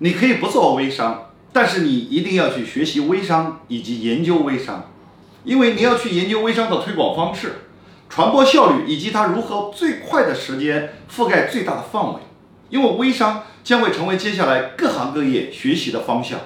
你可以不做微商但是你一定要去学习微商以及研究微商因为你要去研究微商的推广方式传播效率以及它如何最快的时间覆盖最大的范围。因为微商将会成为接下来各行各业学习的方向。